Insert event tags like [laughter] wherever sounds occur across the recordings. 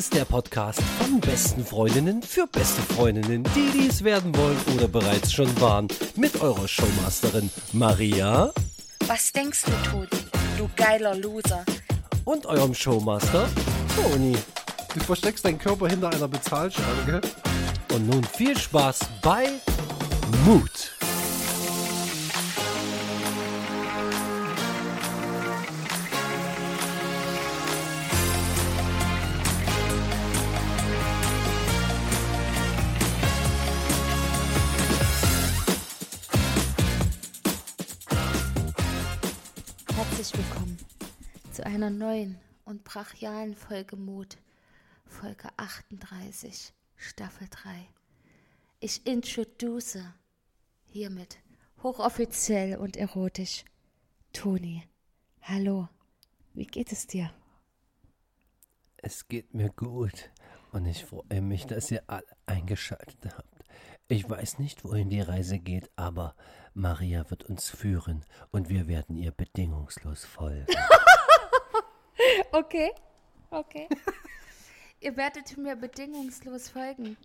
ist der Podcast von besten Freundinnen für beste Freundinnen, die dies werden wollen oder bereits schon waren. Mit eurer Showmasterin Maria. Was denkst du, Toni? Du geiler Loser. Und eurem Showmaster Toni. Du versteckst deinen Körper hinter einer Bezahlschranke. Und nun viel Spaß bei Mut. Einer neuen und brachialen Folge Mut. Folge 38, Staffel 3. Ich introduce hiermit hochoffiziell und erotisch Toni. Hallo, wie geht es dir? Es geht mir gut und ich freue mich, dass ihr alle eingeschaltet habt. Ich weiß nicht, wohin die Reise geht, aber Maria wird uns führen und wir werden ihr bedingungslos folgen. [laughs] Okay, okay. [laughs] Ihr werdet mir bedingungslos folgen.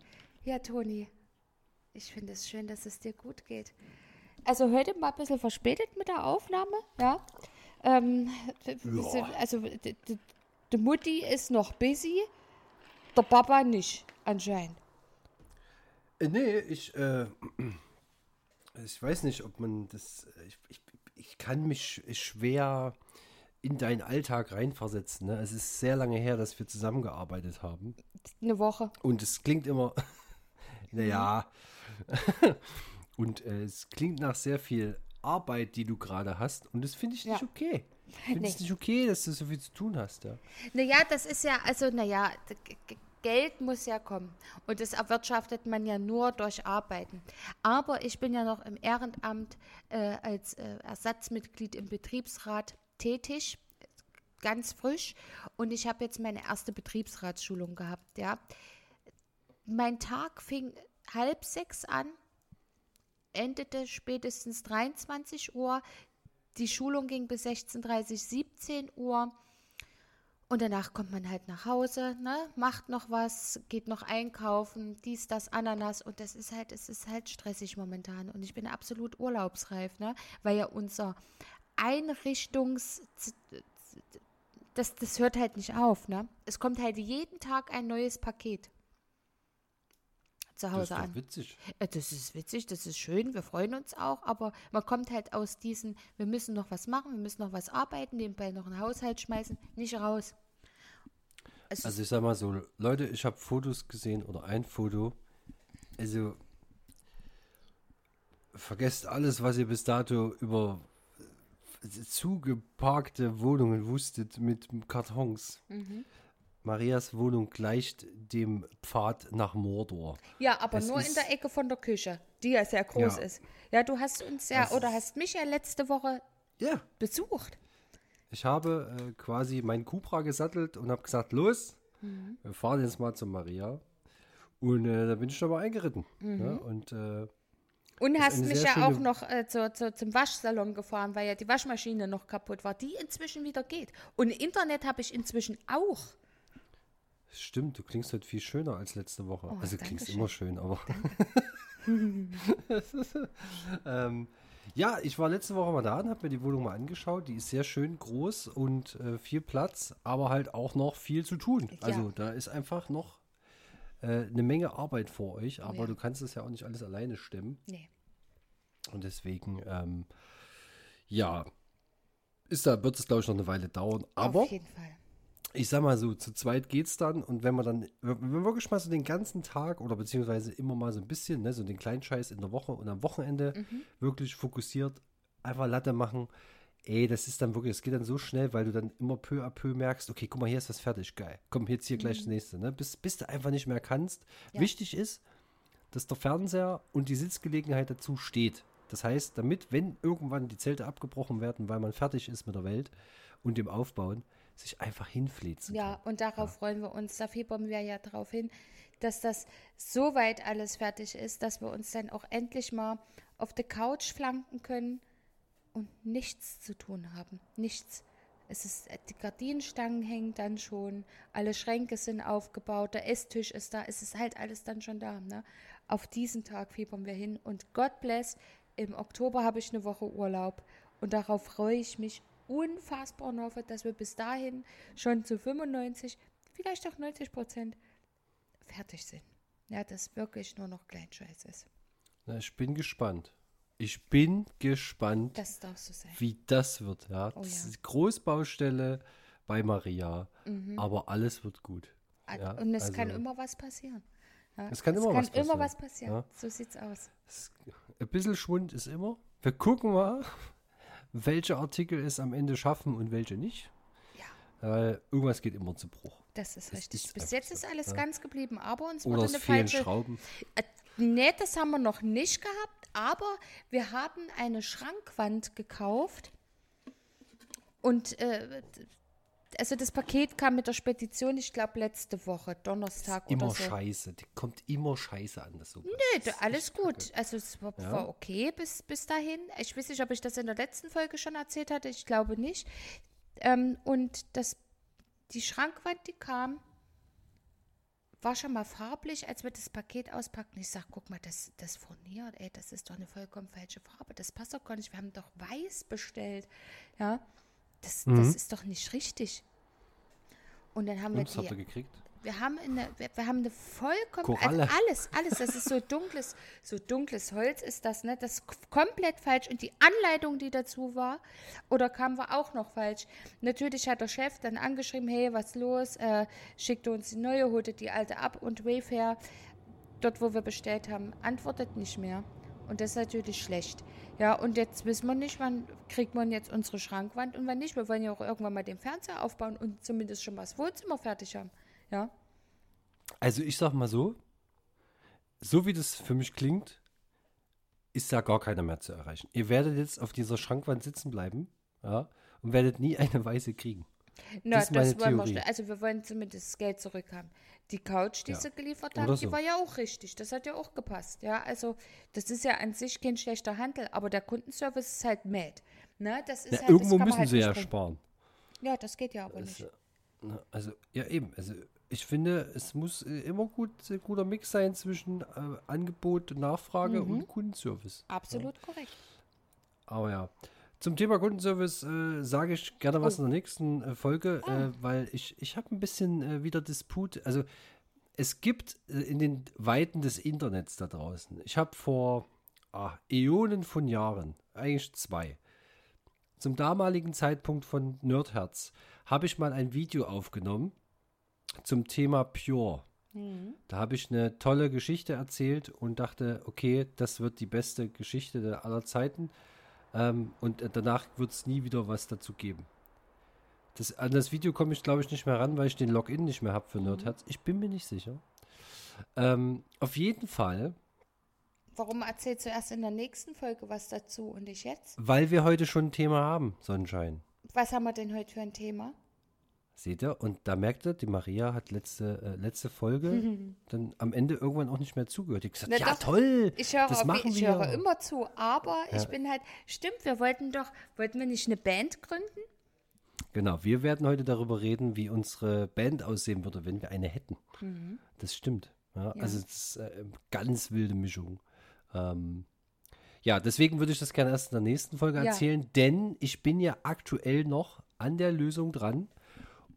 Ja, Toni, ich finde es schön, dass es dir gut geht. Also heute mal ein bisschen verspätet mit der Aufnahme, ja. Ähm, Ja. Also die Mutti ist noch busy, der Papa nicht, anscheinend. Äh, nee, ich, äh, ich weiß nicht, ob man das, äh, ich, ich, ich kann mich schwer in deinen Alltag reinversetzen. Ne? Es ist sehr lange her, dass wir zusammengearbeitet haben. Eine Woche. Und es klingt immer, [laughs] naja, [laughs] und äh, es klingt nach sehr viel Arbeit, die du gerade hast. Und das finde ich nicht Ja. okay. Ich finde Nee. es nicht okay, dass du so viel zu tun hast. Ja. Naja, das ist ja, also naja, Geld muss ja kommen. Und das erwirtschaftet man ja nur durch Arbeiten. Aber ich bin ja noch im Ehrenamt äh, als äh, Ersatzmitglied im Betriebsrat tätig, ganz frisch. Und ich habe jetzt meine erste Betriebsratsschulung gehabt, ja. Mein Tag fing halb sechs an, endete spätestens 23 Uhr. Die Schulung ging bis 16.30 17 Uhr. Und danach kommt man halt nach Hause, ne, macht noch was, geht noch einkaufen, dies, das, Ananas. Und das ist halt, es ist halt stressig momentan. Und ich bin absolut urlaubsreif, ne, weil ja unser Einrichtungs... Das, das hört halt nicht auf, ne? Es kommt halt jeden Tag ein neues Paket zu Das ist Hause doch an. witzig. Äh, Das ist witzig, das ist schön, wir freuen uns auch, aber man kommt halt aus diesen, wir müssen noch was machen, wir müssen noch was arbeiten, nebenbei noch einen Haushalt schmeißen, nicht raus. Es Also ich sag mal so, Leute, ich habe Fotos gesehen oder ein Foto. Also vergesst alles, was ihr bis dato über zugeparkte Wohnungen wusstet mit Kartons. Mhm. Marias Wohnung gleicht dem Pfad nach Mordor. ja, aber es nur in der Ecke von der Küche, die ja sehr groß Ja. ist. Ja, du hast uns ja, Das oder hast mich ja letzte Woche Ja, besucht. ich habe äh, quasi meinen Cupra gesattelt und habe gesagt, los, Mhm. wir fahren jetzt mal zu Maria. Und äh, da bin ich aber eingeritten. Mhm. Ne? Und äh, Und hast mich ja auch noch äh, zu, zu, zum Waschsalon gefahren, weil ja die Waschmaschine noch kaputt war, die inzwischen wieder geht. Und Internet habe ich inzwischen auch. Stimmt, du klingst heute viel schöner als letzte Woche. Oh, also klingst schön. immer schön, aber. [laughs] ähm, ja, ich war letzte Woche mal da und habe mir die Wohnung mal angeschaut. Die ist sehr schön groß und äh, viel Platz, aber halt auch noch viel zu tun. Ja. Also da ist einfach noch äh, eine Menge Arbeit vor euch, aber Ja. du kannst es ja auch nicht alles alleine stemmen. Nee. Und deswegen, ähm, ja, ist da, wird es glaube ich noch eine Weile dauern. Aber Auf jeden Fall. ich sag mal so, zu zweit geht's dann und wenn man dann, wenn wir wirklich mal so den ganzen Tag oder beziehungsweise immer mal so ein bisschen, ne, so den kleinen Scheiß in der Woche und am Wochenende Mhm. wirklich fokussiert, einfach Latte machen, ey, das ist dann wirklich, es geht dann so schnell, weil du dann immer peu à peu merkst, okay, guck mal, hier ist was fertig, geil. Komm, jetzt hier gleich das nächste, ne? Bis, bis du einfach nicht mehr kannst. Mhm. Ja. Wichtig ist, dass der Fernseher und die Sitzgelegenheit dazu steht. Das heißt, damit, wenn irgendwann die Zelte abgebrochen werden, weil man fertig ist mit der Welt und dem Aufbauen, sich einfach hinfläzen Ja, kann. und darauf freuen wir uns. Da fiebern wir ja darauf hin, dass das soweit alles fertig ist, dass wir uns dann auch endlich mal auf der Couch flanken können und nichts zu tun haben. Nichts. Es ist, die Gardinenstangen hängen dann schon, alle Schränke sind aufgebaut, der Esstisch ist da, es ist halt alles dann schon da. Ne? Auf diesen Tag fiebern wir hin und God bless, im Oktober habe ich eine Woche Urlaub und darauf freue ich mich unfassbar und hoffe, dass wir bis dahin schon zu 95, vielleicht auch 90 Prozent fertig sind. Ja, dass wirklich nur noch Kleinscheiß ist. Na, ich bin gespannt. Ich bin gespannt, Das so wie das wird. Ja, Oh das ja. Großbaustelle bei Maria, aber alles wird gut. Ja, und es kann also- immer was passieren. Ja, Es kann immer was immer passieren. was passieren. So sieht's aus. Es- Ein bisschen Schwund ist immer. Wir gucken mal, welche Artikel es am Ende schaffen und welche nicht. Ja. Weil irgendwas geht immer zu Bruch. Das ist Das richtig. ist Bis jetzt ist alles ganz geblieben, aber uns Oder wurde es eine falsche. Schrauben. Äh, nee, das haben wir noch nicht gehabt, aber wir haben eine Schrankwand gekauft und äh, also das Paket kam mit der Spedition, ich glaube letzte Woche, Donnerstag Immer oder so. scheiße. Die kommt immer scheiße an. Das Nee, da- alles gut. Also es war, war okay bis, bis dahin. Ich weiß nicht, ob ich das in der letzten Folge schon erzählt hatte. Ich glaube nicht. Ähm, und das, die Schrankwand, die kam, war schon mal farblich, als wir das Paket auspackten. Ich sage, guck mal, das, das furniert, ey, das ist doch eine vollkommen falsche Farbe. Das passt doch gar nicht. Wir haben doch weiß bestellt. Ja, das, Mhm. das ist doch nicht richtig. Und dann haben wir Und das habt ihr die gekriegt? Wir haben eine, wir, wir haben eine vollkommen Koralle. Also alles, alles. Das ist so dunkles, so dunkles Holz ist das, ne? Das ist komplett falsch. Und die Anleitung, die dazu war, oder kam, war auch noch falsch. Natürlich hat der Chef dann angeschrieben, hey, was los? Äh, schickte uns die neue, holte die alte ab und Wayfair, dort wo wir bestellt haben, antwortet nicht mehr. Und das ist natürlich schlecht. Ja, und jetzt wissen wir nicht, wann kriegt man jetzt unsere Schrankwand und wann nicht. Wir wollen ja auch irgendwann mal den Fernseher aufbauen und zumindest schon mal das Wohnzimmer fertig haben. Ja. Also ich sag mal so, so wie das für mich klingt, ist da gar keiner mehr zu erreichen. Ihr werdet jetzt auf dieser Schrankwand sitzen bleiben, ja, und werdet nie eine weiße kriegen. Na, Das das, ist meine wollen wir Theorie. schnell. Also wir wollen zumindest das Geld zurückhaben. Die Couch, die Ja. sie geliefert haben, die so. war ja auch richtig. Das hat ja auch gepasst. Ja, also das ist ja an sich kein schlechter Handel, aber der Kundenservice ist halt mad. Ne? Das ist Ja, halt, irgendwo das müssen halt sie nicht ja sparen. Ja, das geht ja aber Das, nicht. äh, na, also, ja eben. Also ich finde, es muss äh, immer gut, guter Mix sein zwischen äh, Angebot, Nachfrage Mhm. und Kundenservice. Absolut korrekt. Aber ja. Zum Thema Kundenservice äh, sage ich gerne was Oh. in der nächsten äh, Folge, äh, weil ich, ich habe ein bisschen äh, wieder Disput. Also es gibt in den Weiten des Internets da draußen, ich habe vor ah, Äonen von Jahren, eigentlich zwei, zum damaligen Zeitpunkt von Nerdherz, habe ich mal ein Video aufgenommen zum Thema Pure. Da habe ich eine tolle Geschichte erzählt und dachte, okay, das wird die beste Geschichte aller Zeiten. Ähm, und danach wird es nie wieder was dazu geben. Das, an das Video komme ich, glaube ich, nicht mehr ran, weil ich den Login nicht mehr habe für Nerdherz. Ich bin mir nicht sicher. Ähm, auf jeden Fall, Warum erzählst du erst in der nächsten Folge was dazu und ich jetzt? weil wir heute schon ein Thema haben, Sonnenschein. Was haben wir denn heute für ein Thema? Seht ihr? Und da merkt ihr, die Maria hat letzte, äh, letzte Folge [laughs] dann am Ende irgendwann auch nicht mehr zugehört. Die hat gesagt, Na ja doch, toll, Ich höre, das machen ich wir. höre immer zu, aber ich Ja. bin halt, stimmt, wir wollten doch, wollten wir nicht eine Band gründen? Genau, wir werden heute darüber reden, wie unsere Band aussehen würde, wenn wir eine hätten. Das stimmt. Ja, Also es ist äh, ganz wilde Mischung. Ähm, ja, deswegen würde ich das gerne erst in der nächsten Folge Ja. erzählen, denn ich bin ja aktuell noch an der Lösung dran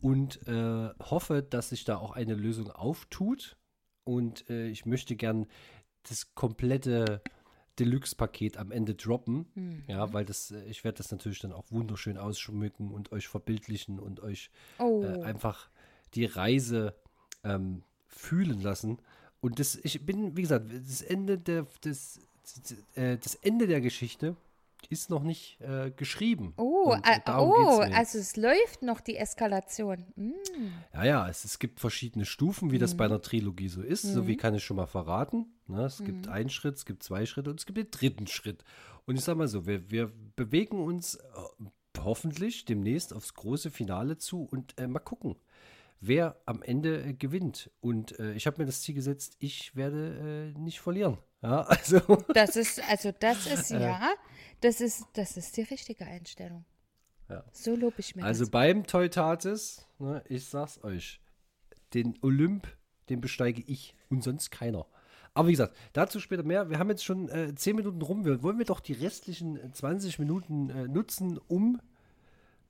und äh, hoffe, dass sich da auch eine Lösung auftut. Und äh, ich möchte gern das komplette Deluxe-Paket am Ende droppen. Ja, weil das, äh, ich werde das natürlich dann auch wunderschön ausschmücken und euch verbildlichen und euch Oh, äh, einfach die Reise ähm, fühlen lassen. Und das, ich bin, wie gesagt, das Ende der, das, das, äh, das Ende der Geschichte ist noch nicht äh, geschrieben. oh, äh, äh, oh also es läuft noch die Eskalation. Mm. Ja, ja, es, es gibt verschiedene Stufen, wie das bei einer Trilogie so ist. So wie kann ich schon mal verraten. Ne? Es gibt einen Schritt, es gibt zwei Schritte und es gibt den dritten Schritt. Und ich sag mal so, wir, wir bewegen uns äh, hoffentlich demnächst aufs große Finale zu und äh, mal gucken, wer am Ende äh, gewinnt. Und äh, ich habe mir das Ziel gesetzt, ich werde äh, nicht verlieren. Ja, [laughs] also, Das ist, also das ist, [laughs] ja, das ist, das ist die richtige Einstellung. Ja. So lobe ich mir Also das. beim Teutates, ne, ich sag's euch, den Olymp, den besteige ich und sonst keiner. Aber wie gesagt, dazu später mehr. Wir haben jetzt schon äh, 10 Minuten rum. Wir, wollen wir doch die restlichen äh, 20 Minuten äh, nutzen, um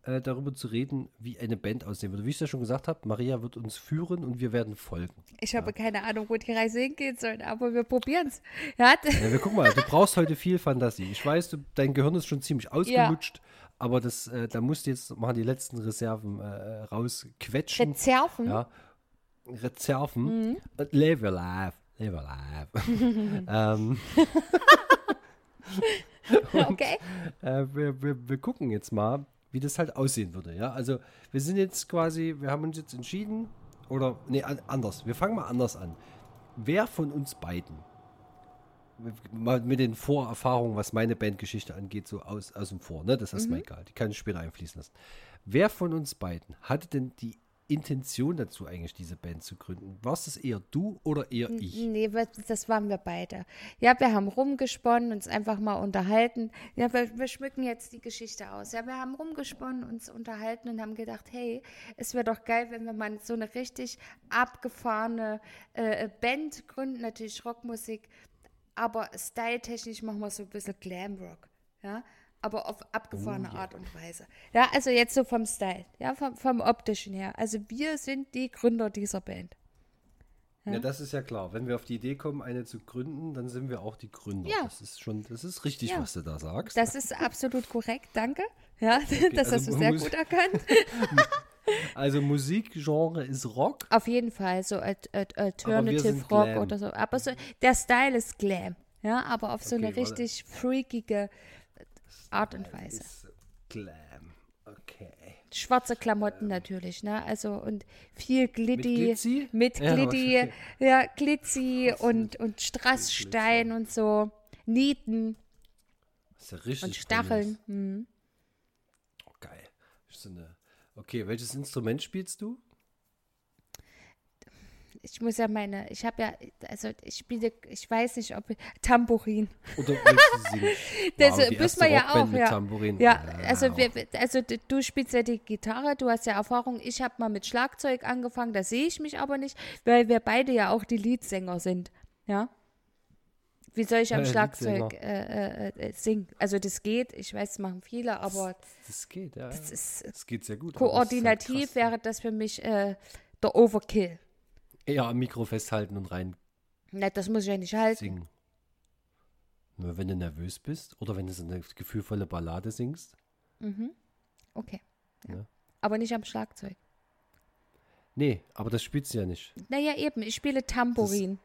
äh, darüber zu reden, wie eine Band aussehen würde. Wie ich ja schon gesagt habe, Maria wird uns führen und wir werden folgen. Ich habe keine Ahnung, wo die Reise hingehen soll, aber wir probieren es. Ja, [laughs] Ja, wir gucken mal, du brauchst heute viel Fantasie. Ich weiß, du, dein Gehirn ist schon ziemlich ausgelutscht, aber das, äh, da musst du jetzt mal die letzten Reserven äh, rausquetschen. Reserven. Ja. Reserven. Und Live your life. Live your life. [laughs] ähm, [laughs] Okay. äh, wir, wir, wir gucken jetzt mal, wie das halt aussehen würde. Ja, also wir sind jetzt quasi, wir haben uns jetzt entschieden, oder, nee, an- anders. Wir fangen mal anders an. Wer von uns beiden, mal mit den Vorerfahrungen, was meine Bandgeschichte angeht, so aus, aus dem Vor, ne? Das ist mir egal. Die kann ich später einfließen lassen. Wer von uns beiden hatte denn die Intention dazu, eigentlich diese Band zu gründen? Warst es eher du oder eher ich? Nee, das waren wir beide. Ja, wir haben rumgesponnen, uns einfach mal unterhalten. Ja, wir, wir schmücken jetzt die Geschichte aus. Ja, wir haben rumgesponnen, uns unterhalten und haben gedacht, hey, es wäre doch geil, wenn wir mal so eine richtig abgefahrene äh, Band gründen, natürlich Rockmusik, aber styletechnisch machen wir so ein bisschen Glamrock. Ja, aber auf abgefahrene Art und Weise. Ja, also jetzt so vom Style, ja, vom, vom optischen her. Also wir sind die Gründer dieser Band. Ja. das ist ja klar. Wenn wir auf die Idee kommen, eine zu gründen, dann sind wir auch die Gründer. Ja. Das ist schon, das ist richtig, Ja. was du da sagst. Das ist absolut korrekt, danke. Ja, [laughs] das also hast du sehr gut erkannt. [laughs] Also Musikgenre ist Rock. Auf jeden Fall, so Alt Alt Alternative Rock Glam. oder so. Aber so, der Style ist Glam. Ja, aber auf so eine Okay, warte. richtig freakige Art und Weise. Glam. Okay. Schwarze Klamotten natürlich, ne? Also und viel Glitty. Glitzy? Mit Ja, Glitty, okay. ja, Glitzy und, und Strassstein und so. Nieten Das ist ja richtig. und Stacheln. Hm. Oh, geil. So eine okay, welches Instrument spielst du? Ich muss ja meine, ich habe ja, also ich spiele, ich weiß nicht, ob Tambourin. Oder willst du singen? [laughs] Das Wow, müssen wir ja auch, ja. Tambourin. Ja, also, Wow. wir, also du spielst ja die Gitarre, du hast ja Erfahrung. Ich habe mal mit Schlagzeug angefangen, da sehe ich mich aber nicht, weil wir beide ja auch die Leadsänger sind. Ja. Wie soll ich am [laughs] Äh, Schlagzeug äh, äh, singen? Also das geht, ich weiß, das machen viele, aber Das geht, ja. das ist Das geht sehr gut. aber das ist halt koordinativ krass. wäre das für mich äh, der Overkill. Eher am Mikro festhalten und rein Na, das muss ich ja nicht halten. singen. Nur wenn du nervös bist oder wenn du so eine gefühlvolle Ballade singst. Okay. Ja. Ja. Aber nicht am Schlagzeug. Nee, aber das spielst du ja nicht. Naja, eben, ich spiele Tambourin.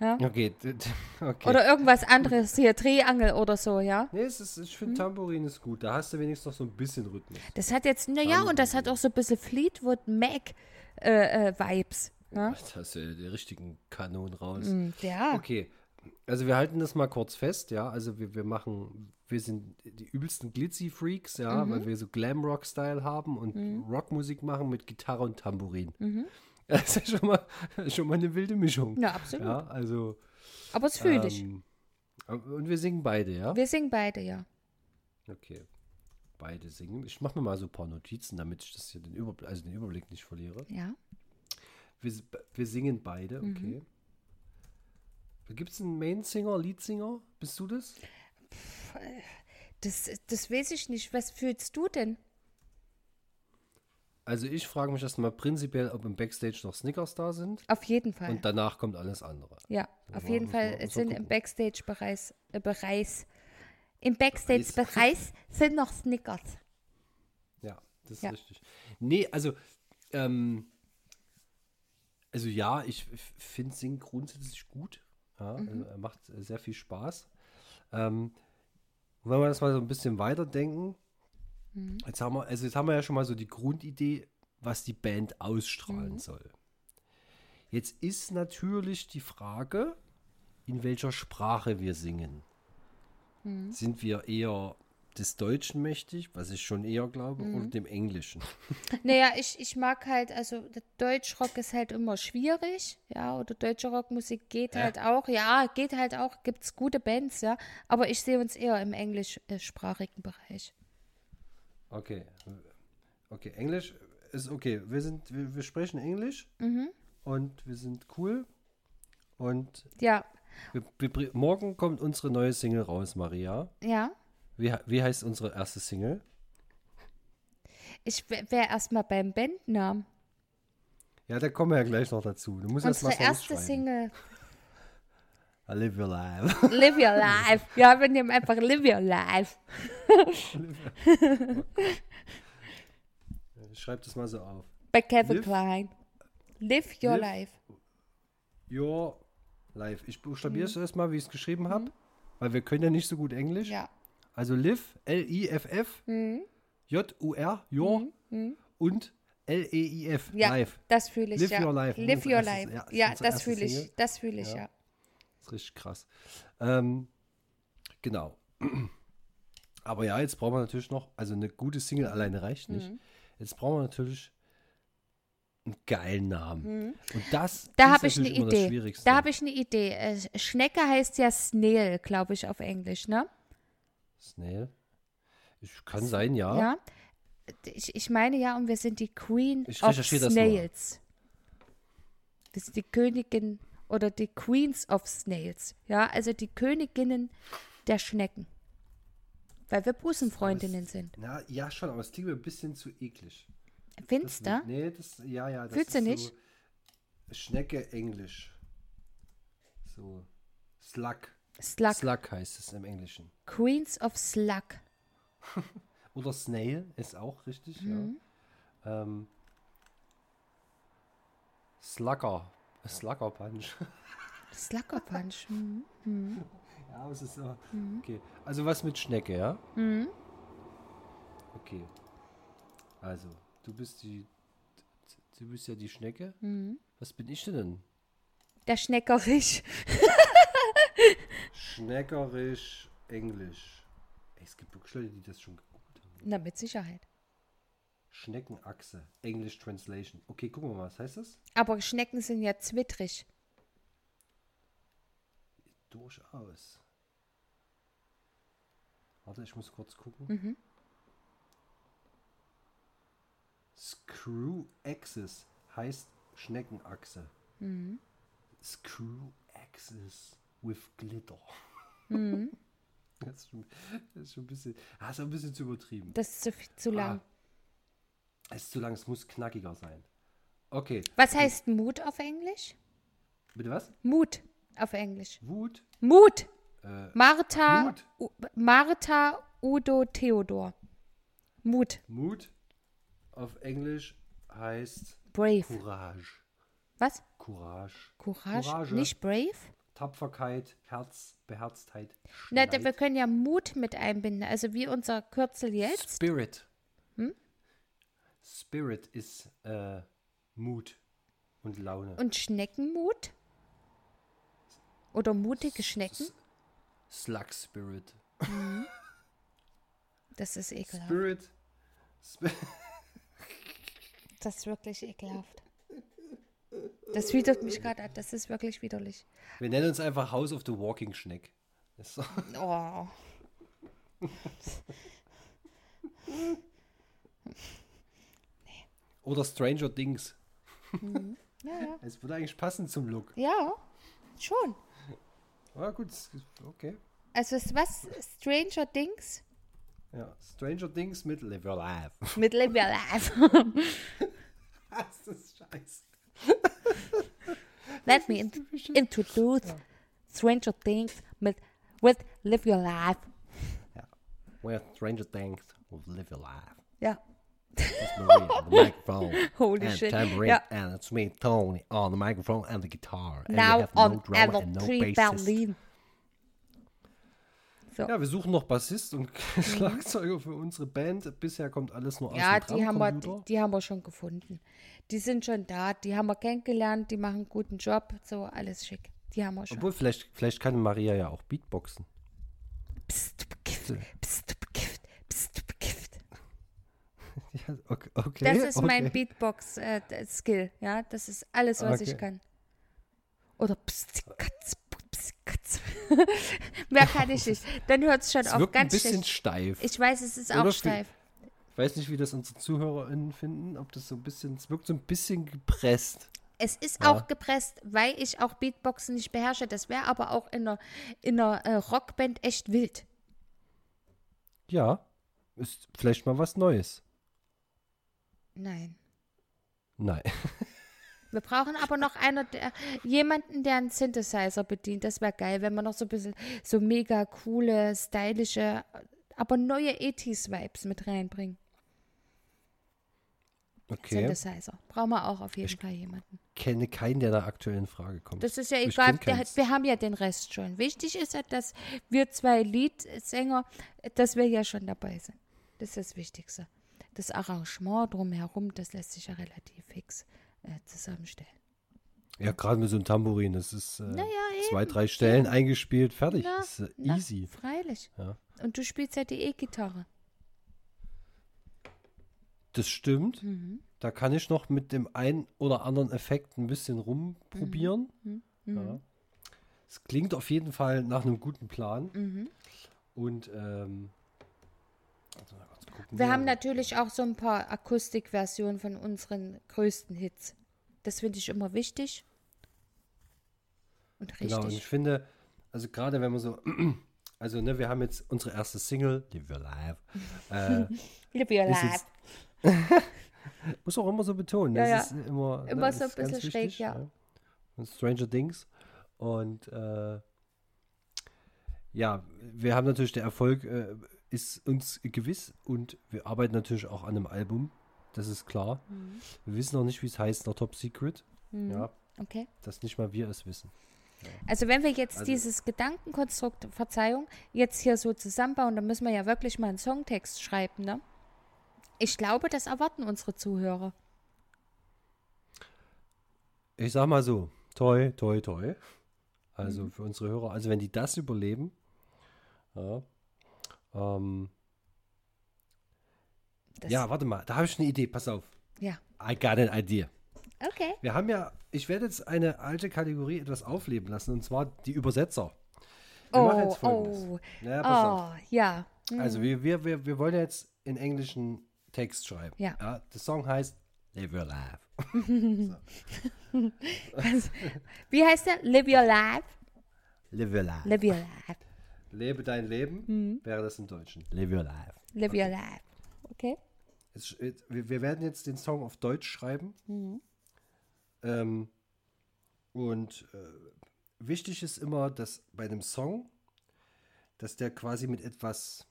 Ja? Okay, [laughs] okay. Oder irgendwas anderes hier, Triangel oder so, ja. nee, es ist, ich Hm? finde Tambourin ist gut. Da hast du wenigstens noch so ein bisschen Rhythmus. Das hat jetzt, naja, und das hat auch so ein bisschen Fleetwood Mac äh, äh, Vibes. Ja? Da hast du ja die richtigen Kanonen raus. Mm, ja. Okay, also wir halten das mal kurz fest, ja. Also wir, wir machen, wir sind die übelsten Glitzy-Freaks, ja, Mhm. weil wir so Glam-Rock-Style haben und Rockmusik machen mit Gitarre und Tambourin. Mhm. [laughs] Das ist ja schon mal, schon mal eine wilde Mischung. Ja, absolut. Ja, also. Aber es fühle ich. ähm, Und wir singen beide, ja? Wir singen beide, ja. Okay. Beide singen. Ich mache mir mal so ein paar Notizen, damit ich das hier den, Überblick, also den Überblick nicht verliere. Ja. Wir, wir singen beide, Mhm. okay. Gibt es einen Main-Singer, Leadsinger? Bist du das? Das, das weiß ich nicht. Was fühlst du denn? Also ich frage mich erstmal prinzipiell, ob im Backstage noch Snickers da sind Auf jeden Fall. und danach kommt alles andere. ja, auf jeden Fall sind im. Backstage-Bereich äh, Bereich, im Backstage-Bereich sind noch Snickers. Ja, das ist Ja. richtig. Nee, also, ähm, also ja, ich finde Singen grundsätzlich gut. Ja, Mhm. also, macht äh, sehr viel Spaß. Ähm, und wenn wir das mal so ein bisschen weiterdenken, Mhm. jetzt haben wir, also jetzt haben wir ja schon mal so die Grundidee, was die Band ausstrahlen Mhm. soll. Jetzt ist natürlich die Frage, in welcher Sprache wir singen. Mhm. Sind wir eher des Deutschen mächtig, was ich schon eher glaube, oder Mhm. dem Englischen? [laughs] Naja, ich, ich mag halt, also Deutschrock ist halt immer schwierig, ja, oder deutsche Rockmusik geht halt auch, ja, geht halt auch, gibt es gute Bands, ja, aber ich sehe uns eher im englischsprachigen Bereich. Okay. Okay, Englisch ist okay. Wir sind, wir, wir sprechen Englisch und wir sind cool. Und Ja, wir, wir, morgen kommt unsere neue Single raus, Maria. ja. Wie, wie heißt unsere erste Single? Ich wäre erstmal beim Bandnamen. Ja, da kommen wir ja gleich noch dazu. Du musst erst mal Unsere erste. Single, I live your life. Live Your [laughs] Life. Ja, wir nehmen einfach Live Your Life. Schreib das mal so auf. Bei Kevin Live- Klein. Live Your Live- Life. Your life. Ich buchstabiere es erstmal, wie ich es geschrieben habe, weil wir können ja nicht so gut Englisch. Ja. Also live, L-I-F-F, J-U-R, your und L-E-I-F, Ja, live. das fühle ich, Live ja. your life. Live Your erstes- Life. ja, Ja, das erste fühle ich. Single. Das fühle ich, Ja. ja. Das ist richtig krass. Ähm, genau. [clears throat] Aber ja, jetzt brauchen wir natürlich noch, also eine gute Single alleine reicht nicht. Mhm. Jetzt brauchen wir natürlich einen geilen Namen. Und das Mhm. Da ist habe ich eine natürlich immer das Idee. Schwierigste. Da habe ich eine Idee. Äh, Schnecke heißt ja Snail, glaube ich, auf Englisch, ne? Snail. Ich, kann sein, ja. Ja. Ich, ich meine ja, und wir sind die Queen Ich of das. Snails. Wir sind die Königin oder die Queens of Snails. Ja, also die Königinnen der Schnecken. Weil wir Busenfreundinnen sind. Na, ja, schon, aber es klingt mir ein bisschen zu eklig. Das, Findest du? Nee, das, ja, ja. Das Fühlst du nicht? So Schnecke Englisch. So. Slug. Slug. Slug heißt es im Englischen. Queens of Slug. [laughs] Oder Snail ist auch richtig, Mhm. ja. Ähm, Slugger. Slugger Punch. [laughs] Slugger Punch. Mhm. ja, aber es ist so. Okay. Also was mit Schnecke, ja? Mhm. Okay. Also, du bist die. Du bist ja die Schnecke. Mhm. Was bin ich denn? Der Schneckerich. [laughs] Schneckerisch Englisch. Ey, es gibt wirklich Leute, die das schon gegoogelt haben. Na, mit Sicherheit. Schneckenachse. English Translation. Okay, gucken wir mal, was heißt das? Aber Schnecken sind ja zwittrig. Durchaus. Warte, ich muss kurz gucken. Mhm. Screw Axis heißt Schneckenachse. Mhm. Screw Axis with Glitter. Mhm. das, ist schon, das ist schon ein bisschen, ah, ist ein bisschen zu übertrieben. Das ist zu, zu lang. Ah, es ist zu lang, es muss knackiger sein. Okay, Was heißt Mut auf Englisch? bitte was? Mut auf Englisch. Wut? Mut. Äh, Martha, Mut. U Martha Udo Theodor. Mut. Mut auf Englisch heißt Brave. Courage. Was? Courage. Courage? Courage. Nicht brave? Tapferkeit, Herz, Beherztheit. Na, da, wir können ja Mut mit einbinden. Also wie unser Kürzel jetzt. Spirit. Hm? Spirit ist äh, Mut und Laune. Und Schneckenmut? Oder mutige Schnecken? Slug Spirit. [laughs] Das ist ekelhaft. Spirit. Sp [laughs] Das ist wirklich ekelhaft. Das widert mich gerade an. Das ist wirklich widerlich. Wir nennen uns einfach House of the Walking Schneck. So. Oh. [laughs] Oder Stranger Things. Ja, ja. Es würde eigentlich passen zum Look. Ja, schon. Ah, gut, okay. Also was? Stranger Things? Ja, Stranger Things mit Live Your Life. Mit Live Your [laughs] Life. das ist scheiße. [laughs] Let me in introduce Stranger Things mit with Live Your Life. Ja. We're Stranger Things with Live Your Life. Ja. It's Maria on the [laughs] microphone. Holy and shit. Tambourine, Ja. And it's me, Tony, on the microphone and the guitar. And we Now have no on drummer and no L3 bassist. Berlin. So. Ja, wir suchen noch Bassist und [laughs] Schlagzeuger für unsere Band. Bisher kommt alles nur aus Ja, dem die haben, wir, Drumcomputer. die, die haben wir schon gefunden. Die sind schon da, die haben wir kennengelernt, die machen einen guten Job, so alles schick. Die haben wir schon. Obwohl, vielleicht, vielleicht kann Maria ja auch Beatboxen. Bist du bekifft? Bist du bekifft? Du bekifft? [laughs] Ja, okay. okay Das ist mein okay. Beatbox-Skill, ja. Das ist alles, was ich kann. Oder pst, katz, pst, katz. [laughs] Mehr kann ich nicht. Dann hört es schon Es auf wirkt ein ganz bisschen schlecht. steif. Ich weiß, es ist Oder auch steif. Weiß nicht, wie das unsere ZuhörerInnen finden, ob das so ein bisschen, es wirkt so ein bisschen gepresst. Es ist Ja. auch gepresst, weil ich auch Beatboxen nicht beherrsche. Das wäre aber auch in einer, in einer äh, Rockband echt wild. Ja, ist vielleicht mal was Neues. Nein. Nein. [laughs] Wir brauchen aber noch einer, der, jemanden, der einen Synthesizer bedient. Das wäre geil, wenn wir noch so ein bisschen so mega coole, stylische, aber neue 80s-Vibes mit reinbringen. Okay. Synthesizer. Brauchen wir auch auf jeden Fall jemanden. Kenne keinen, der da aktuell in Frage kommt. Das ist ja Ich egal, keins. wir haben ja den Rest schon. Wichtig ist ja, dass wir zwei Leadsänger, dass wir ja schon dabei sind. Das ist das Wichtigste. Das Arrangement drumherum, das lässt sich ja relativ fix äh, zusammenstellen. Ja, gerade mit so einem Tambourin, das ist äh, Naja, zwei, drei Stellen eingespielt, fertig. Na, das ist äh, Na, easy. Freilich. Ja. Und du spielst ja die E-Gitarre. Das stimmt. Mhm. Da kann ich noch mit dem einen oder anderen Effekt ein bisschen rumprobieren. Mhm. Ja. Es klingt auf jeden Fall nach einem guten Plan. Mhm. Und ähm, also Wir hier. haben natürlich auch so ein paar Akustikversionen von unseren größten Hits. Das finde ich immer wichtig. Und richtig. Genau, und ich finde, also gerade wenn man so, [clears throat] also ne, wir haben jetzt unsere erste Single, Live Your Life. Äh, [laughs] Live your ist life. jetzt- [laughs] muss auch immer so betonen. Ja, das ja. ist immer, Immer ne, so ein bisschen schräg, wichtig, ja. Und Stranger Things. Und äh, ja, wir haben natürlich, der Erfolg äh, ist uns gewiss und wir arbeiten natürlich auch an einem Album. Das ist klar. Mhm. Wir wissen noch nicht, wie es heißt, noch Top Secret. Ja, Okay. dass nicht mal wir es wissen. Also wenn wir jetzt Also- dieses Gedankenkonstrukt, Verzeihung, jetzt hier so zusammenbauen, dann müssen wir ja wirklich mal einen Songtext schreiben, ne? Ich glaube, das erwarten unsere Zuhörer. Ich sag mal so, toi, toi, toi. Also Mhm. für unsere Hörer, also wenn die das überleben, ja, ähm, ja, warte mal, da habe ich eine Idee, pass auf. ja. I got an idea. Okay. Wir haben ja, ich werde jetzt eine alte Kategorie etwas aufleben lassen, und zwar die Übersetzer. Wir machen Oh, jetzt folgendes. oh, Ja, pass auf. oh, ja. Hm. Also wir, wir, wir, wir wollen jetzt in englischen Text schreiben. Ja. ja der Song heißt Live Your Life. [laughs] Wie heißt der? Live your life. Live Your Life. Live your life. Lebe dein Leben, Mhm. wäre das im Deutschen. Live Your Life. Live your life. Okay. Es, wir, wir werden jetzt den Song auf Deutsch schreiben. Mhm. Ähm, und äh, wichtig ist immer, dass bei einem Song, dass der quasi mit etwas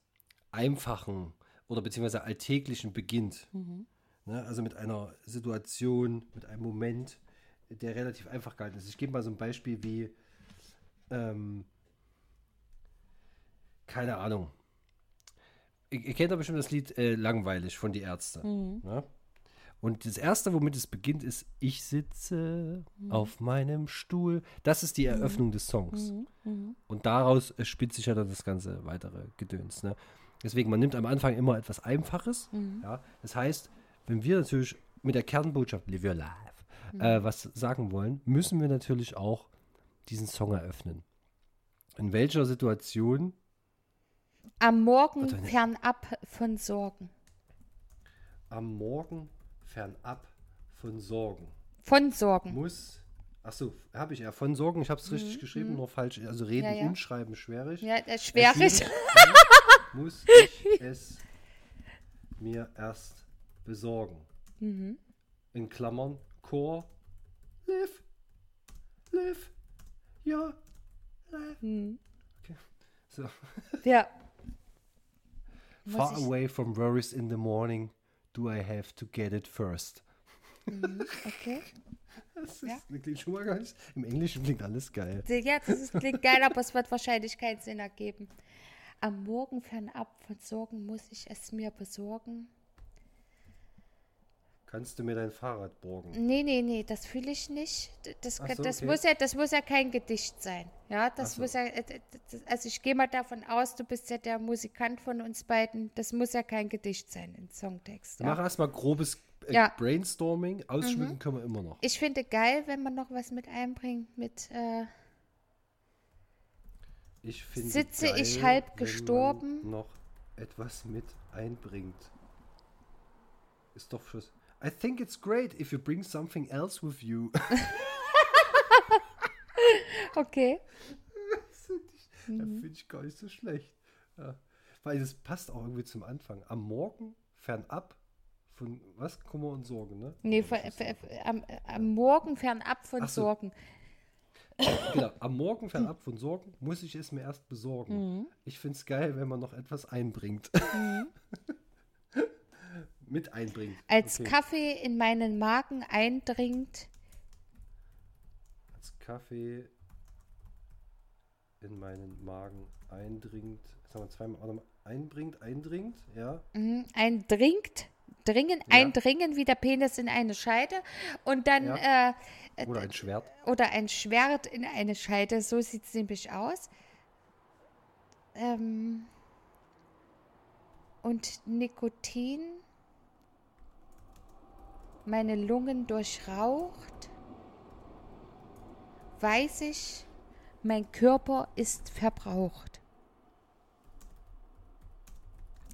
Einfachen oder beziehungsweise Alltäglichen beginnt. Mhm. Ne? Also mit einer Situation, mit einem Moment, der relativ einfach gehalten ist. Ich gebe mal so ein Beispiel wie, ähm, keine Ahnung. Ihr, ihr kennt doch bestimmt das Lied äh, Langweilig von Die Ärzte. Ne? Und das erste, womit es beginnt, ist Ich sitze auf meinem Stuhl. Das ist die Eröffnung des Songs. Und daraus äh, spitzt sich ja dann das ganze weitere Gedöns. Ne? Deswegen, man nimmt am Anfang immer etwas Einfaches. Ja? Das heißt, wenn wir natürlich mit der Kernbotschaft Live Your Life äh, was sagen wollen, müssen wir natürlich auch diesen Song eröffnen. In welcher Situation Am Morgen Warte, ne. fernab von Sorgen. am Morgen fernab von Sorgen Von Sorgen. muss. Achso, habe ich ja von Sorgen, ich habe es richtig geschrieben, nur falsch. Also reden Mhm, Ja, ja. und schreiben schwierig. Ja, das ist schwierig. Muss [laughs] ich es mir erst besorgen. Mhm. In Klammern Chor. Live. Live. Ja. Live. Mhm. Okay. So. [laughs] Ja. Far away from worries in the morning, do I have to get it first. okay. [laughs] Das, Ja. ist, das klingt schon mal gar nicht. Im Englischen klingt alles geil. Ja, das ist, klingt geil, aber es wird wahrscheinlich keinen Sinn ergeben. Am Morgen fernab von Sorgen muss ich es mir besorgen. Kannst du mir dein Fahrrad borgen? Nee, nee, nee, das fühle ich nicht. Das, so, das, okay. muss ja, das muss ja kein Gedicht sein. Ja, das so. muss ja, äh, also ich gehe mal davon aus, du bist ja der Musikant von uns beiden. Das muss ja kein Gedicht sein, ein Songtext. Mach Ja. erstmal grobes äh, Ja. Brainstorming. Ausschmücken können wir immer noch. Ich finde geil, wenn man noch was mit einbringt mit äh, Ich finde Sitze geil, ich halb gestorben? noch etwas mit einbringt. ist doch Schluss. I think it's great if you bring something else with you. [laughs] Okay. Das finde ich gar nicht so schlecht. Ja. Weil das passt auch irgendwie zum Anfang. Am Morgen fernab von was? Kummer und Sorgen, ne? Nee, ver- ver- ver- am, am Morgen fernab von so. Sorgen. Genau, am Morgen fernab von Sorgen muss ich es mir erst besorgen. Ich finde es geil, wenn man noch etwas einbringt. [laughs] Mit einbringt. Als Okay. Kaffee in meinen Magen eindringt. Als Kaffee in meinen Magen eindringt. Jetzt haben wir zweimal einbringt, eindringt, ja. Mhm, Eindringt. Dringen, eindringen wie der Penis in eine Scheide und dann Ja. äh, Oder ein Schwert. oder ein Schwert in eine Scheide. So sieht es nämlich aus. Ähm, und Nikotin meine Lungen durchraucht, weiß ich, mein Körper ist verbraucht.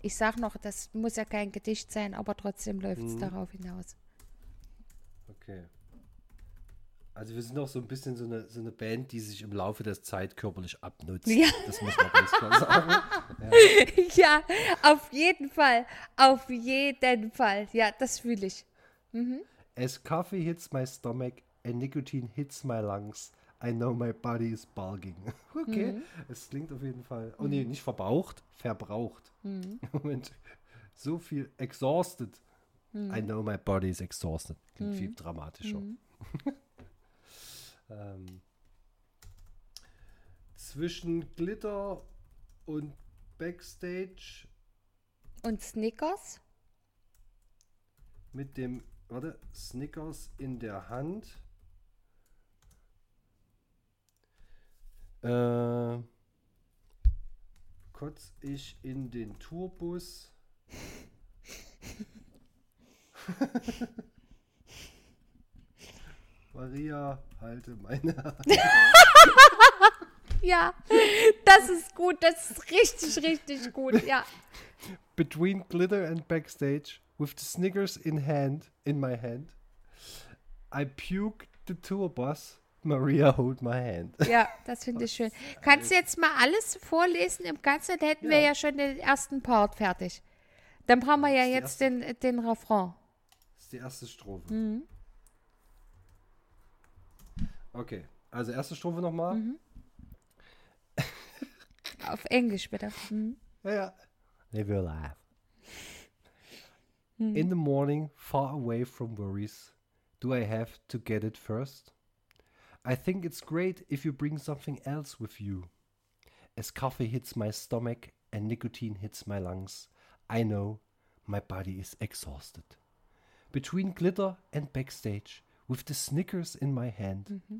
Ich sag noch, das muss ja kein Gedicht sein, aber trotzdem läuft es darauf hinaus. Okay. Also wir sind auch so ein bisschen so eine, so eine Band, die sich im Laufe der Zeit körperlich abnutzt. Ja. Das muss man ganz klar sagen. [laughs] Ja, auf jeden Fall. Auf jeden Fall. Ja, das fühle ich. As coffee hits my stomach and nicotine hits my lungs, I know my body is bulging. [laughs] Okay, es klingt auf jeden Fall. Oh nee, nicht verbraucht, verbraucht. [laughs] Moment, so viel exhausted. I know my body is exhausted. Klingt viel dramatischer. [laughs] ähm, zwischen Glitter und Backstage Und Snickers? mit dem, warte, Snickers in der Hand. Äh, kotz ich in den Tourbus. [laughs] Maria, halte meine Hand. [laughs] Ja, das ist gut. Das ist richtig, richtig gut. Ja. Between glitter and backstage, with the Snickers in hand, in my hand, I puke the tour bus. Maria, hold my hand. [laughs] Ja, das finde ich schön. Kannst du jetzt mal alles vorlesen im Ganzen? Dann hätten wir Ja. ja schon den ersten Part fertig. Dann brauchen wir ja jetzt den, den Refrain. Das ist die erste Strophe. Okay, also erste Strophe nochmal. [laughs] Auf Englisch bitte. Mhm. Ja, ja. Live your life. In the morning, far away from worries, do I have to get it first? I think it's great if you bring something else with you. As coffee hits my stomach and nicotine hits my lungs, I know my body is exhausted. Between glitter and backstage, with the Snickers in my hand, mm-hmm.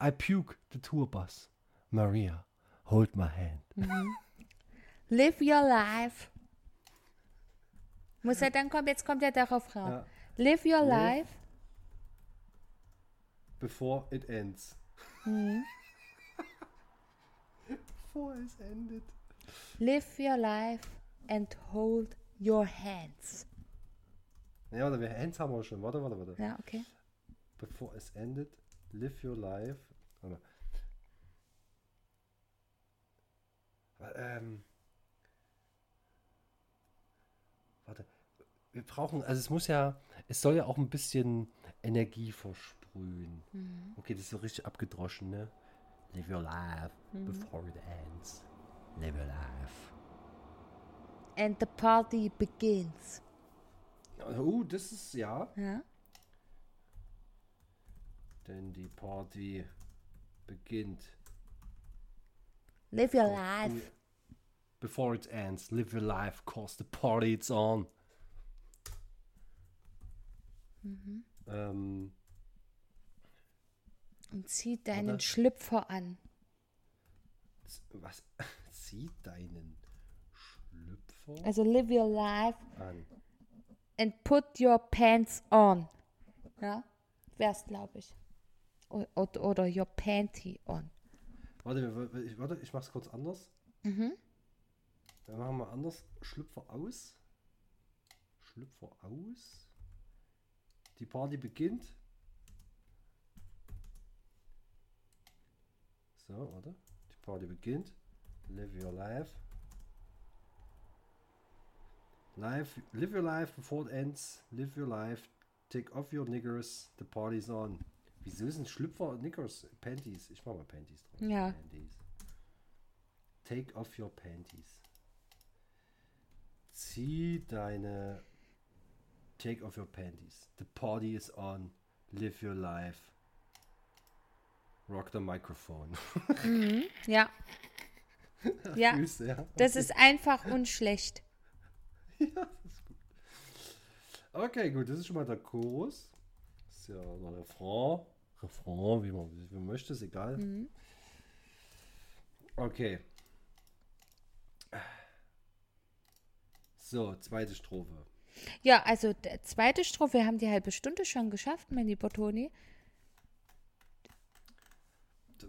I puke the tour bus. Maria, hold my hand. Mm-hmm. Live your life. Muss ja dann kommen, jetzt kommt ja der Refrain. Ja. Live your Live. life. Before it ends. [laughs] before it ended. Live your life and hold your hands. Ja, warte, wir Hands haben wir schon. Warte, warte, warte. Ja, okay. Before it's ended, live your life. Warte. Wa- Ähm. Warte. Wir brauchen, also es muss ja, es soll ja auch ein bisschen Energie versprühen. Okay, das ist so richtig abgedroschen, ne? Live your life before it ends. Live your life. And the party begins. Oh, das ist ja. Ja. Denn die Party beginnt. Live your life. Before it ends, live your life, cause the party it's on. Ähm, Und zieh deinen Oder? Schlüpfer an. was? [laughs] Zieh deinen Schlüpfer Also live your life an. and put your pants on. Ja, wär's, glaube ich. Oder, oder your panty on. Warte, ich, warte, ich mach's kurz anders. Mhm. Dann machen wir anders. Schlüpfer aus. Schlüpfer aus. Die Party beginnt. So, warte. Die Party beginnt. Live your life. Life, live your life before it ends. Live your life. Take off your niggers. The party's on. Wieso ein Schlüpfer Niggers? Panties. Ich mach mal Panties drauf. Ja. Panties. Take off your panties. Zieh deine. Take off your panties. The party is on. Live your life. Rock the microphone. Ja. [laughs] Ja, Füße, ja. das ist einfach und schlecht. [laughs] Okay, gut, das ist schon mal der Chorus. Das ist ja der Refrain. Refrain, wie man, wie man möchte, ist egal. Okay. So, zweite Strophe. Ja, also der zweite Strophe, wir haben die halbe Stunde schon geschafft, mein lieber Toni.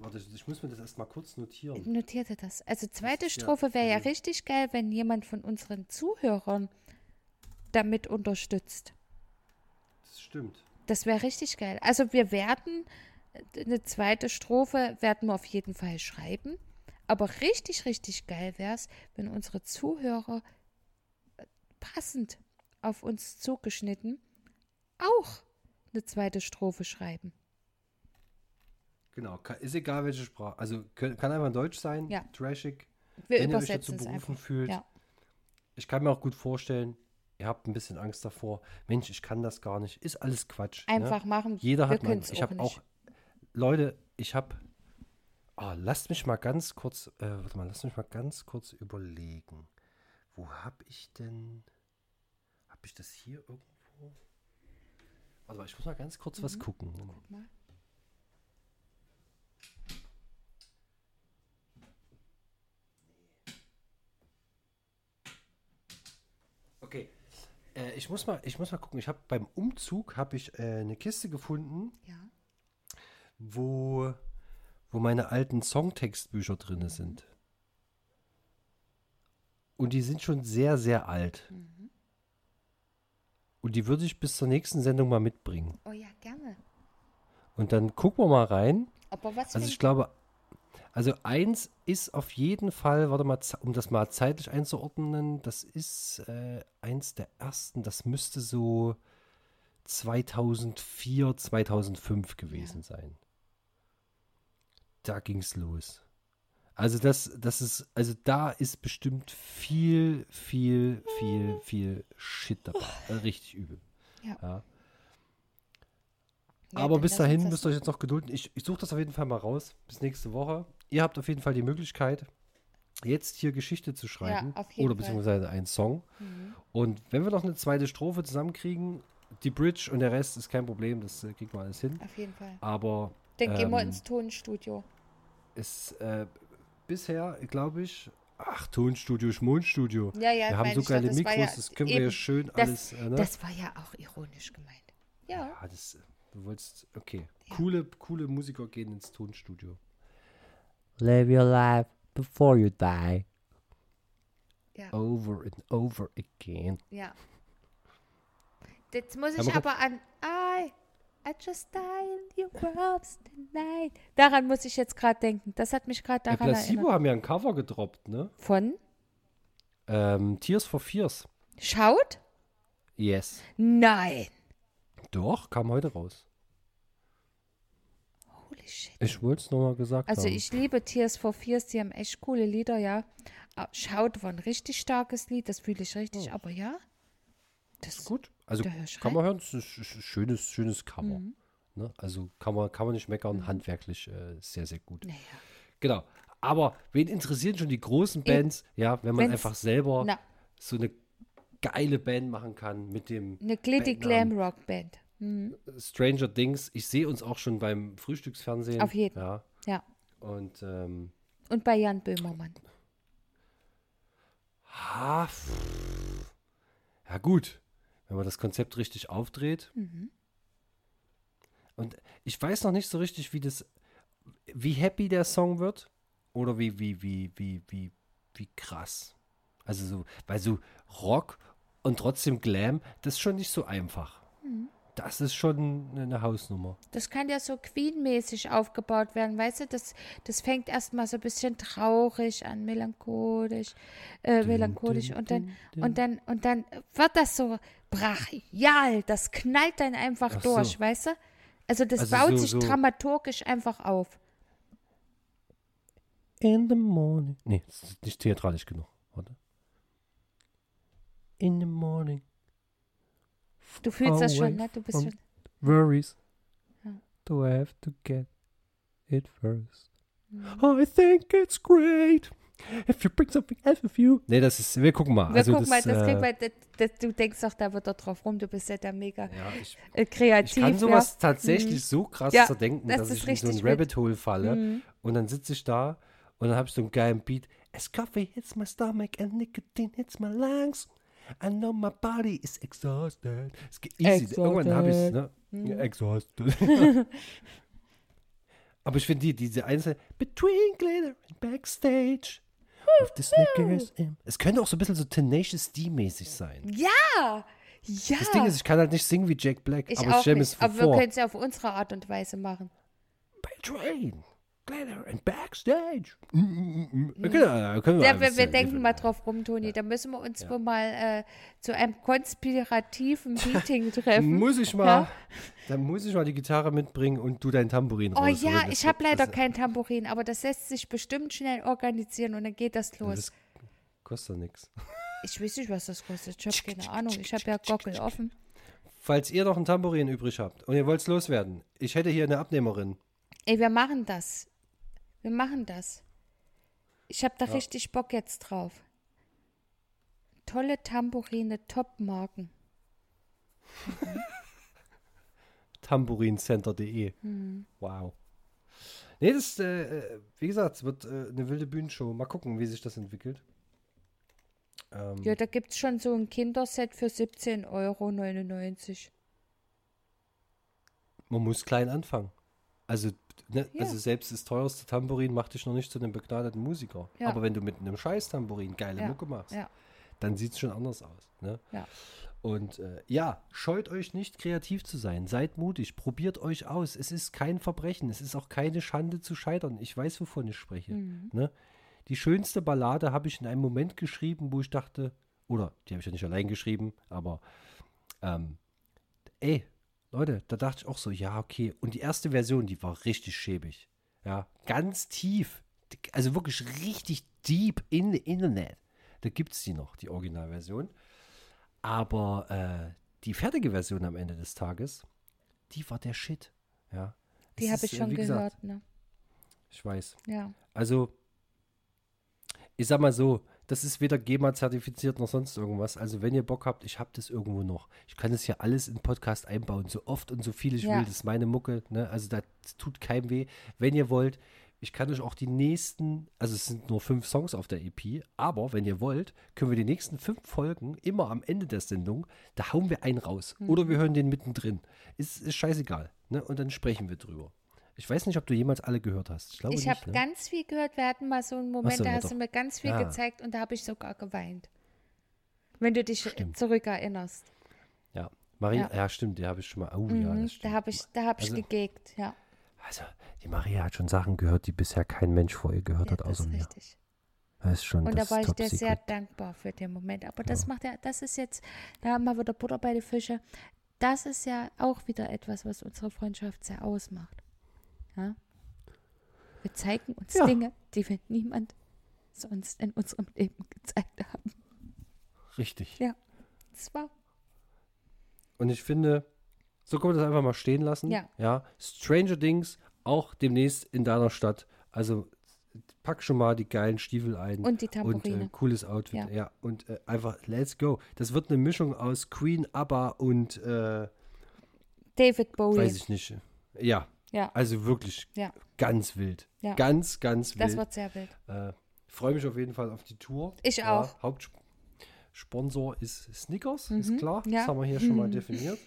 Warte, ich muss mir das erstmal kurz notieren. Notierte das. Also zweite ja- Strophe wäre ja also- richtig geil, wenn jemand von unseren Zuhörern damit unterstützt. Das stimmt. Das wäre richtig geil. Also wir werden äh, eine zweite Strophe werden wir auf jeden Fall schreiben. Aber richtig, richtig geil wäre es, wenn unsere Zuhörer äh, passend auf uns zugeschnitten auch eine zweite Strophe schreiben. Genau, ist egal welche Sprache. Also kann einfach Deutsch sein, Ja. trashig. Wir Wenn ihr euch dazu berufen fühlt. Ja. Ich kann mir auch gut vorstellen, ihr habt ein bisschen Angst davor. Mensch, ich kann das gar nicht. Ist alles Quatsch. Einfach ne? machen. Jeder hat mal. Ich habe auch. Leute, ich habe. Ah, lasst mich mal ganz kurz. Äh, warte mal, lasst mich mal ganz kurz überlegen. Wo habe ich denn. Habe ich das hier irgendwo? Warte mal, ich muss mal ganz kurz was gucken. mal. Okay. Äh, ich, muss mal, ich muss mal gucken. Ich habe beim Umzug habe ich äh, eine Kiste gefunden, Ja. wo, wo meine alten Songtextbücher drin sind. Und die sind schon sehr, sehr alt. Und die würde ich bis zur nächsten Sendung mal mitbringen. Oh ja, gerne. Und dann gucken wir mal rein. Aber was Also ich glaube, also eins ist auf jeden Fall, warte mal, um das mal zeitlich einzuordnen, das ist äh, eins der ersten, das müsste so 2004, 2005 gewesen sein. Da ging es los. Also das, das ist, also da ist bestimmt viel, viel, viel, viel Shit dabei. Äh, richtig übel. Ja. ja. Ja, Aber bis dahin müsst ihr euch jetzt noch gedulden. Ich, ich suche das auf jeden Fall mal raus. Bis nächste Woche. Ihr habt auf jeden Fall die Möglichkeit, jetzt hier Geschichte zu schreiben. jeden oder beziehungsweise einen Song. Und wenn wir noch eine zweite Strophe zusammenkriegen, die Bridge und der Rest ist kein Problem, das äh, kriegen wir alles hin. Auf jeden Fall. Aber Dann gehen wir ähm, ins Tonstudio. es äh, bisher, glaube ich, ach, Tonstudio, Schmonstudio. Ja, ja, wir haben so geile Mikros, ja das können wir ja eben, schön das, alles. Äh, ne? Das war ja auch ironisch gemeint. Ja. Ja, das, du wolltest, okay. Coole, coole Musiker gehen ins Tonstudio. Live your life before you die. Ja. Over and over again. Ja. Jetzt muss Aber ich guck- aber an I, I just die in your arms tonight. Daran muss ich jetzt gerade denken. Das hat mich gerade Ja, daran Placebo erinnert. haben ja ein Cover gedroppt, ne? Von Ähm, Tears for Fears. Schaut? Yes. Nein. Doch, kam heute raus. Shit. Ich wollte es nochmal gesagt Also haben. ich liebe Tears for Fears, die haben echt coole Lieder, ja. Ah, Schaut war ein richtig starkes Lied, das fühle ich richtig, Oh. aber ja. Das Gut. Also ich kann man hören, es ist ist ein schönes, schönes Cover. Mhm. Ne? Also kann man, kann man nicht meckern, handwerklich äh, sehr, sehr gut. Naja. Genau. Aber wen interessieren schon die großen Bands, ja, wenn man Wenn's- einfach selber Na. so eine geile Band machen kann mit dem Eine Glitty. Glam Rock Band. Mhm. Stranger Things. Ich sehe uns auch schon beim Frühstücksfernsehen. Auf jeden. Ja. Ja. Und ähm, Und bei Jan Böhmermann. ha, ja gut, wenn man das Konzept richtig aufdreht. Mhm. Und ich weiß noch nicht so richtig, wie das, wie happy der Song wird oder wie, wie, wie, wie, wie, wie krass. Also so, weil so Rock und trotzdem Glam, das ist schon nicht so einfach. Das ist schon eine Hausnummer. Das kann ja so Queen-mäßig aufgebaut werden, weißt du? Das, das fängt erstmal so ein bisschen traurig an, melancholisch, äh, melancholisch dün, und dann, dün, und dann, und dann wird das so brachial, das knallt dann einfach Ach so. durch, weißt du? Also das Also baut so- sich so- dramaturgisch einfach auf. In the morning. Nee, das ist nicht theatralisch genug. Warte. In the morning. Du fühlst das schon, Away ne? Du bist schon. Worries. Ja. Do I have to get it first? Mhm. I think it's great. If you bring something else with you. Nee, das ist. Wir gucken mal. Wir also gucken mal, das äh, wir, das, das, du denkst doch da wieder drauf rum, du bist ja da mega Ja, ich, äh, kreativ. ich kann sowas ja. tatsächlich Mhm. so krass Ja, zerdenken, das dass ich in so ein. Rabbit Hole falle. Mhm. Und dann sitze ich da und dann habe ich so einen geilen Beat. As coffee hits my stomach and nicotine hits my lungs. I know my body is exhausted. Es geht easy. Irgendwann habe ich es, ne? Mhm. Ja, exhausted. [laughs] Aber ich finde die, diese einzelne Between Glitter and Backstage. With the Snickers in. Es könnte auch so ein bisschen so Tenacious D-mäßig sein. Ja, ja. Das Ding ist, ich kann halt nicht singen wie Jack Black, ich aber ich stelle mir es. Aber wir vor. können es ja auf unsere Art und Weise machen. Between Glitter and Backstage. Genau, können wir Ja, wir, wir denken mal drauf rum, Toni. Da müssen wir uns wohl mal äh, zu einem konspirativen Meeting treffen. Muss ich mal, Ja? dann muss ich mal die Gitarre mitbringen und du dein Tambourin Oh rausholen. ja, ich habe leider das, kein Tambourin, aber das lässt sich bestimmt schnell organisieren und dann geht das Ja, los. Das kostet nichts. [laughs] ich weiß nicht, was das kostet. Ich habe keine Ahnung. Ich habe ja Gockel offen. Falls ihr noch ein Tambourin übrig habt und ihr wollt es loswerden, ich hätte hier eine Abnehmerin. Ey, wir machen das. Wir machen das. Ich habe da Ja. richtig Bock jetzt drauf. Tolle Tambourine, Top-Marken. [laughs] Tambourincenter.de. Hm. Wow. Nee, das, äh, äh, wie gesagt, es wird äh, eine wilde Bühnenshow. Mal gucken, wie sich das entwickelt. Ähm, Ja, da gibt es schon so ein Kinderset für 17,99 Euro. Man muss klein anfangen. Also, ne, Ja. also selbst das teuerste Tambourin macht dich noch nicht zu einem begnadeten Musiker. Ja. Aber wenn du mit einem scheiß Tambourin geile Mucke machst, dann sieht es schon anders aus. Ne? Und äh, ja, scheut euch nicht, kreativ zu sein. Seid mutig, probiert euch aus. Es ist kein Verbrechen, es ist auch keine Schande zu scheitern. Ich weiß, wovon ich spreche. Mhm. Ne? Die schönste Ballade habe ich in einem Moment geschrieben, wo ich dachte, oder die habe ich ja nicht allein geschrieben, aber ähm, ey, Leute, da dachte ich auch so, ja, okay. Und die erste Version, die war richtig schäbig. Ja, ganz tief. Also wirklich richtig deep in the Internet. Da gibt es die noch, die Originalversion. Aber äh, die fertige Version am Ende des Tages, die war der Shit. Ja. Die habe ich äh, schon gehört, gesagt, ne? Ich weiß. Ja. Also, ich sag mal so, das ist weder GEMA-zertifiziert noch sonst irgendwas. Also, wenn ihr Bock habt, ich habe das irgendwo noch. Ich kann das hier alles in Podcast einbauen, so oft und so viel ich Ja. will. Das ist meine Mucke. Ne? Also, das tut keinem weh. Wenn ihr wollt, ich kann euch auch die nächsten, also es sind nur fünf Songs auf der EP, aber wenn ihr wollt, können wir die nächsten fünf Folgen immer am Ende der Sendung, da hauen wir einen raus. Oder wir hören den mittendrin. Ist, ist scheißegal. Ne? Und dann sprechen wir drüber. Ich weiß nicht, ob du jemals alle gehört hast. Ich glaube Ich habe ne? ganz viel gehört. Wir hatten mal so einen Moment, so, da ja hast doch. du mir ganz viel Ja. gezeigt und da habe ich sogar geweint. Wenn du dich Stimmt. zurückerinnerst. Ja, Maria, ja, Ja. stimmt, die habe ich schon mal. Oh ja, Mhm, stimmt. da habe ich, da hab ich Also- gegegt, ja. Also, die Maria hat schon Sachen gehört, die bisher kein Mensch vor ihr gehört ja hat, außer mir. richtig. Das ist schon Und das da war ich dir sehr dankbar für den Moment. Aber das macht ja, das ist jetzt, da haben wir wieder Butter bei den Fische. Das ist ja auch wieder etwas, was unsere Freundschaft sehr ausmacht. Ja? Wir zeigen uns Ja. Dinge, die wir niemand sonst in unserem Leben gezeigt haben. Richtig. Ja. Das war Und ich finde, so können wir das einfach mal stehen lassen. Ja. ja. Stranger Things auch demnächst in deiner Stadt. Also pack schon mal die geilen Stiefel ein. Und die Und Tambourine. äh, cooles Outfit. Ja. Ja. Und äh, einfach, let's go. Das wird eine Mischung aus Queen, ABBA und äh, David Bowie. weiß ich nicht. Ja, Ja, also wirklich Ja. ganz wild. Ja. Ganz, ganz wild. das wird sehr wild. Äh, Freue mich auf jeden Fall auf die Tour. Ich auch. Hauptsponsor ist Snickers, Mhm, ist klar. ja. Das haben wir hier schon mal definiert.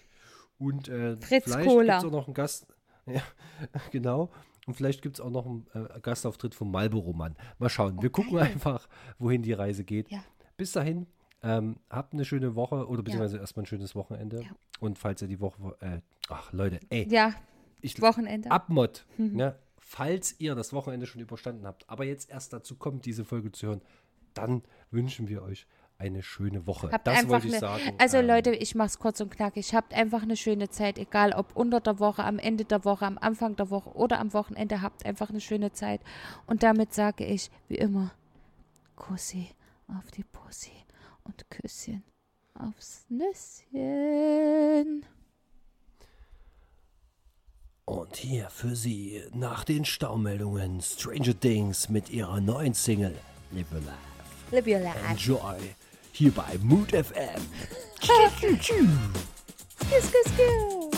Und äh, Fritz vielleicht gibt es auch noch einen Gast. [laughs] Ja, genau. Und vielleicht gibt es auch noch einen äh, Gastauftritt vom Marlboro Mann. Mal schauen. Wir gucken einfach, wohin die Reise geht. Ja. Bis dahin, Ähm, habt eine schöne Woche oder beziehungsweise erstmal ein schönes Wochenende. Ja. Und falls ihr die Woche, äh, ach Leute, ey, Ja, ich, Wochenende. Abmod, [laughs] ne? falls ihr das Wochenende schon überstanden habt, aber jetzt erst dazu kommt, diese Folge zu hören, dann wünschen wir euch eine schöne Woche. Habt das wollte ich eine, sagen. Also Ähm, Leute, ich mach's kurz und knackig. Habt einfach eine schöne Zeit, egal ob unter der Woche, am Ende der Woche, am Anfang der Woche oder am Wochenende. Habt einfach eine schöne Zeit. Und damit sage ich, wie immer, Kussi auf die Pussy und Küsschen aufs Nüsschen. Und hier für Sie nach den Staumeldungen Stranger Things mit ihrer neuen Single Live Your Life. Live your life. Enjoy hier bei Mood FM. [laughs] Kiss, kiss, kiss.